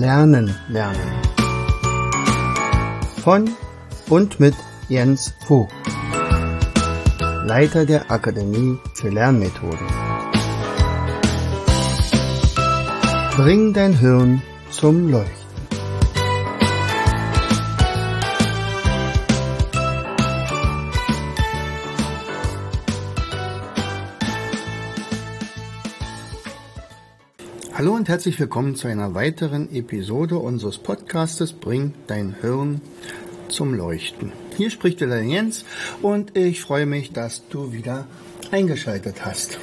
Lernen lernen. Von und mit Jens Vogt, Leiter der Akademie für Lernmethoden. Bring dein Hirn zum Leuchten. Hallo und herzlich willkommen zu einer weiteren Episode unseres Podcastes Bring dein Hirn zum Leuchten. Hier spricht der Jens und ich freue mich, dass du wieder eingeschaltet hast.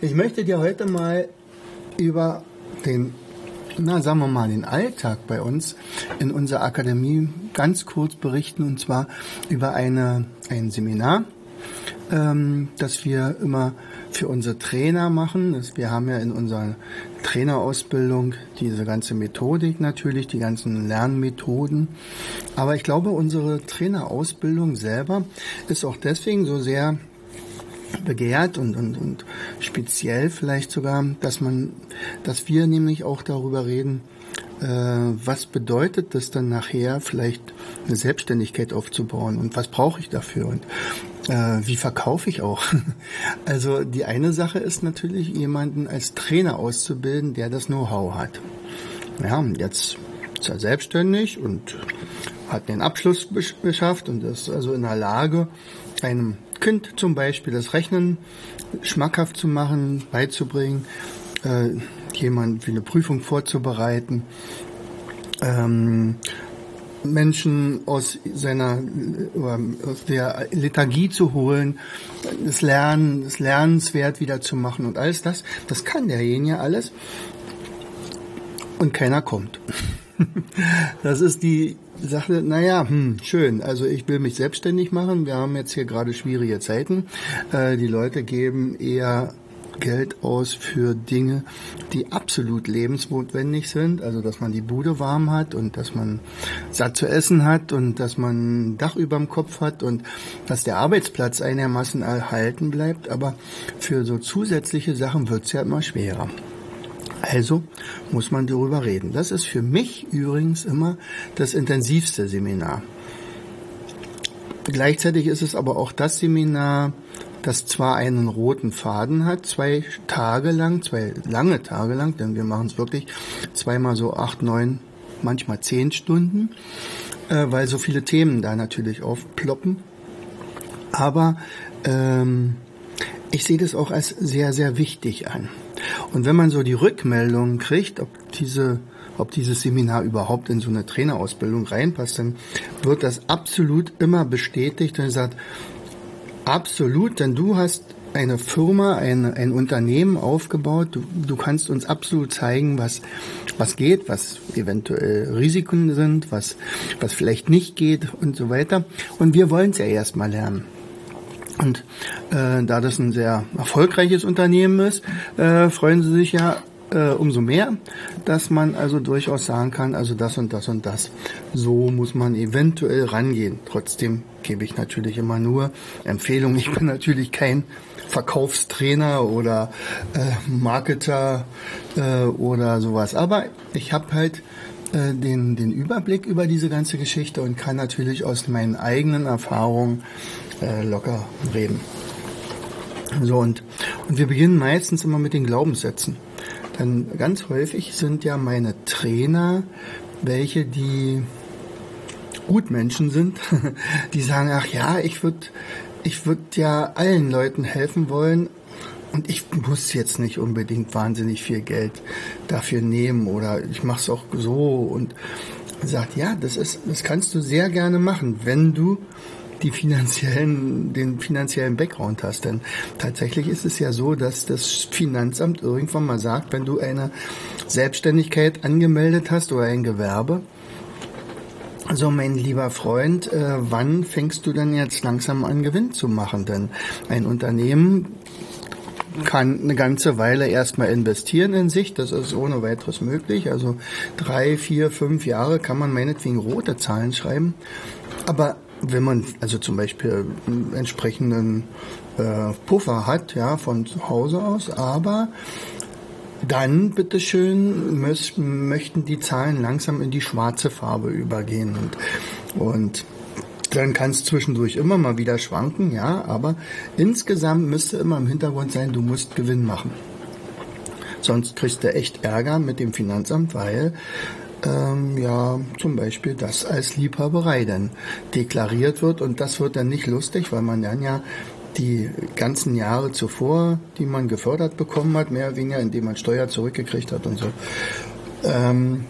Ich möchte dir heute mal über den, na sagen wir mal, den Alltag bei uns in unserer Akademie ganz kurz berichten und zwar über eine, ein Seminar, ähm, das wir immer für unsere Trainer machen. Wir haben ja in unserer Trainerausbildung diese ganze Methodik natürlich, die ganzen Lernmethoden. Aber ich glaube, unsere Trainerausbildung selber ist auch deswegen so sehr begehrt und, und, und speziell vielleicht sogar, dass man, dass wir nämlich auch darüber reden, was bedeutet das dann nachher vielleicht eine Selbstständigkeit aufzubauen und was brauche ich dafür und äh, wie verkaufe ich auch? Also die eine Sache ist natürlich, jemanden als Trainer auszubilden, der das Know-how hat. Ja, jetzt ist er selbstständig und hat den Abschluss beschafft und ist also in der Lage, einem Kind zum Beispiel das Rechnen schmackhaft zu machen, beizubringen, äh, jemand für eine Prüfung vorzubereiten, ähm, Menschen aus seiner aus der Lethargie zu holen, das Lernen, das Lernenswert wieder zu machen und alles das, das kann derjenige alles und keiner kommt. Das ist die Sache, naja, hm, schön. Also ich will mich selbstständig machen. Wir haben jetzt hier gerade schwierige Zeiten. Äh, die Leute geben eher Geld aus für Dinge, die absolut lebensnotwendig sind. Also, dass man die Bude warm hat und dass man satt zu essen hat und dass man ein Dach überm Kopf hat und dass der Arbeitsplatz einigermaßen erhalten bleibt. Aber für so zusätzliche Sachen wird es ja immer schwerer. Also muss man darüber reden. Das ist für mich übrigens immer das intensivste Seminar. Gleichzeitig ist es aber auch das Seminar, das zwar einen roten Faden hat, zwei Tage lang, zwei lange Tage lang, denn wir machen es wirklich zweimal so acht, neun, manchmal zehn Stunden, äh, weil so viele Themen da natürlich aufploppen. Aber ähm, ich sehe das auch als sehr, sehr wichtig an. Und wenn man so die Rückmeldungen kriegt, ob diese ob dieses Seminar überhaupt in so eine Trainerausbildung reinpasst, dann wird das absolut immer bestätigt und sagt, Absolut, denn du hast eine Firma, ein, ein Unternehmen aufgebaut. Du, du kannst uns absolut zeigen, was, was geht, was eventuell Risiken sind, was, was vielleicht nicht geht und so weiter. Und wir wollen es ja erstmal lernen. Und äh, da das ein sehr erfolgreiches Unternehmen ist, äh, freuen sie sich ja äh, umso mehr, dass man also durchaus sagen kann, also das und das und das. So muss man eventuell rangehen. Trotzdem gebe ich natürlich immer nur Empfehlungen. Ich bin natürlich kein Verkaufstrainer oder äh, Marketer äh, oder sowas. Aber ich habe halt äh, den, den Überblick über diese ganze Geschichte und kann natürlich aus meinen eigenen Erfahrungen äh, locker reden. So und, und wir beginnen meistens immer mit den Glaubenssätzen. Denn ganz häufig sind ja meine Trainer welche, die Gutmenschen sind, die sagen, ach ja, ich würde ich würd ja allen Leuten helfen wollen und ich muss jetzt nicht unbedingt wahnsinnig viel Geld dafür nehmen oder ich mache es auch so und sagt, ja, das ist, das kannst du sehr gerne machen, wenn du die finanziellen, den finanziellen Background hast. Denn tatsächlich ist es ja so, dass das Finanzamt irgendwann mal sagt, wenn du eine Selbstständigkeit angemeldet hast oder ein Gewerbe, so, mein lieber Freund, äh, wann fängst du denn jetzt langsam an Gewinn zu machen? Denn ein Unternehmen kann eine ganze Weile erstmal investieren in sich, das ist ohne weiteres möglich. Also drei, vier, fünf Jahre kann man meinetwegen rote Zahlen schreiben. Aber wenn man also zum Beispiel einen entsprechenden äh, Puffer hat, ja, von zu Hause aus, aber dann, bitteschön, möchten die Zahlen langsam in die schwarze Farbe übergehen und, und dann kann es zwischendurch immer mal wieder schwanken, ja, aber insgesamt müsste immer im Hintergrund sein, du musst Gewinn machen. Sonst kriegst du echt Ärger mit dem Finanzamt, weil ähm, ja zum Beispiel das als Liebhaberei dann deklariert wird und das wird dann nicht lustig, weil man dann ja die ganzen Jahre zuvor, die man gefördert bekommen hat, mehr oder weniger, indem man Steuer zurückgekriegt hat und so, ähm,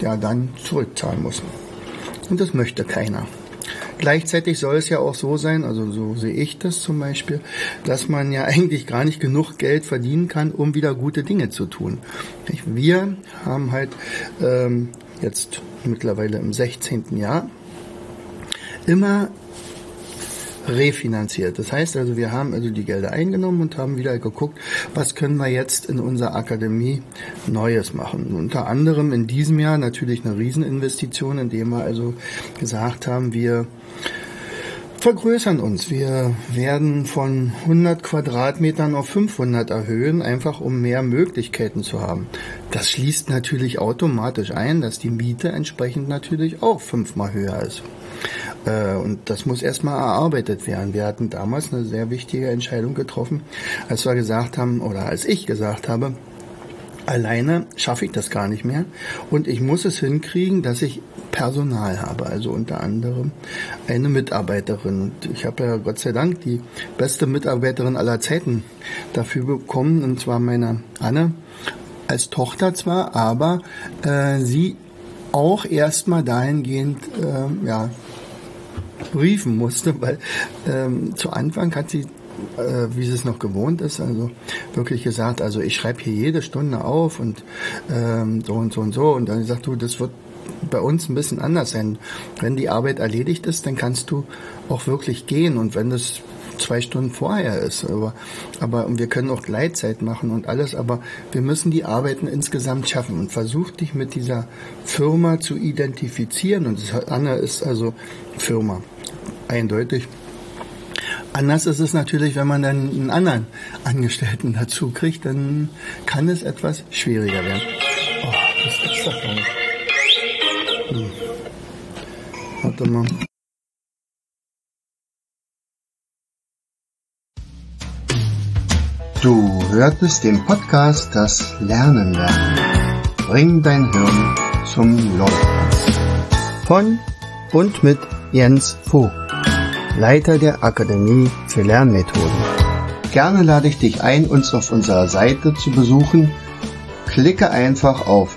ja, dann zurückzahlen muss. Und das möchte keiner. Gleichzeitig soll es ja auch so sein, also so sehe ich das zum Beispiel, dass man ja eigentlich gar nicht genug Geld verdienen kann, um wieder gute Dinge zu tun. Wir haben halt ähm, jetzt mittlerweile im 16. Jahr immer refinanziert. Das heißt also, wir haben also die Gelder eingenommen und haben wieder geguckt, was können wir jetzt in unserer Akademie Neues machen. Unter anderem in diesem Jahr natürlich eine Rieseninvestition, indem wir also gesagt haben, wir vergrößern uns. Wir werden von 100 Quadratmetern auf 500 erhöhen, einfach um mehr Möglichkeiten zu haben. Das schließt natürlich automatisch ein, dass die Miete entsprechend natürlich auch fünfmal höher ist. Äh, und das muss erstmal erarbeitet werden. Wir hatten damals eine sehr wichtige Entscheidung getroffen, als wir gesagt haben, oder als ich gesagt habe, alleine schaffe ich das gar nicht mehr. Und ich muss es hinkriegen, dass ich Personal habe, also unter anderem eine Mitarbeiterin. Und ich habe ja Gott sei Dank die beste Mitarbeiterin aller Zeiten dafür bekommen, und zwar meine Anne, als Tochter zwar, aber äh, sie auch erstmal dahingehend äh, ja, briefen musste, weil ähm, zu Anfang hat sie äh, wie es noch gewohnt ist, also wirklich gesagt, also ich schreibe hier jede Stunde auf und ähm, so und so und so und dann gesagt, du, das wird bei uns ein bisschen anders sein. Wenn die Arbeit erledigt ist, dann kannst du auch wirklich gehen und wenn das zwei Stunden vorher ist. Aber, aber wir können auch Gleitzeit machen und alles, aber wir müssen die Arbeiten insgesamt schaffen und versuch dich mit dieser Firma zu identifizieren. Und Anna ist also Firma. Eindeutig. Anders ist es natürlich, wenn man dann einen anderen Angestellten dazu kriegt, dann kann es etwas schwieriger werden. Oh, das ist doch gar nicht. Warte mal. Du hörtest den Podcast Das Lernen lernen. Bring dein Hirn zum Leuchten. Von und mit Jens Vogt, Leiter der Akademie für Lernmethoden. Gerne lade ich dich ein, uns auf unserer Seite zu besuchen. Klicke einfach auf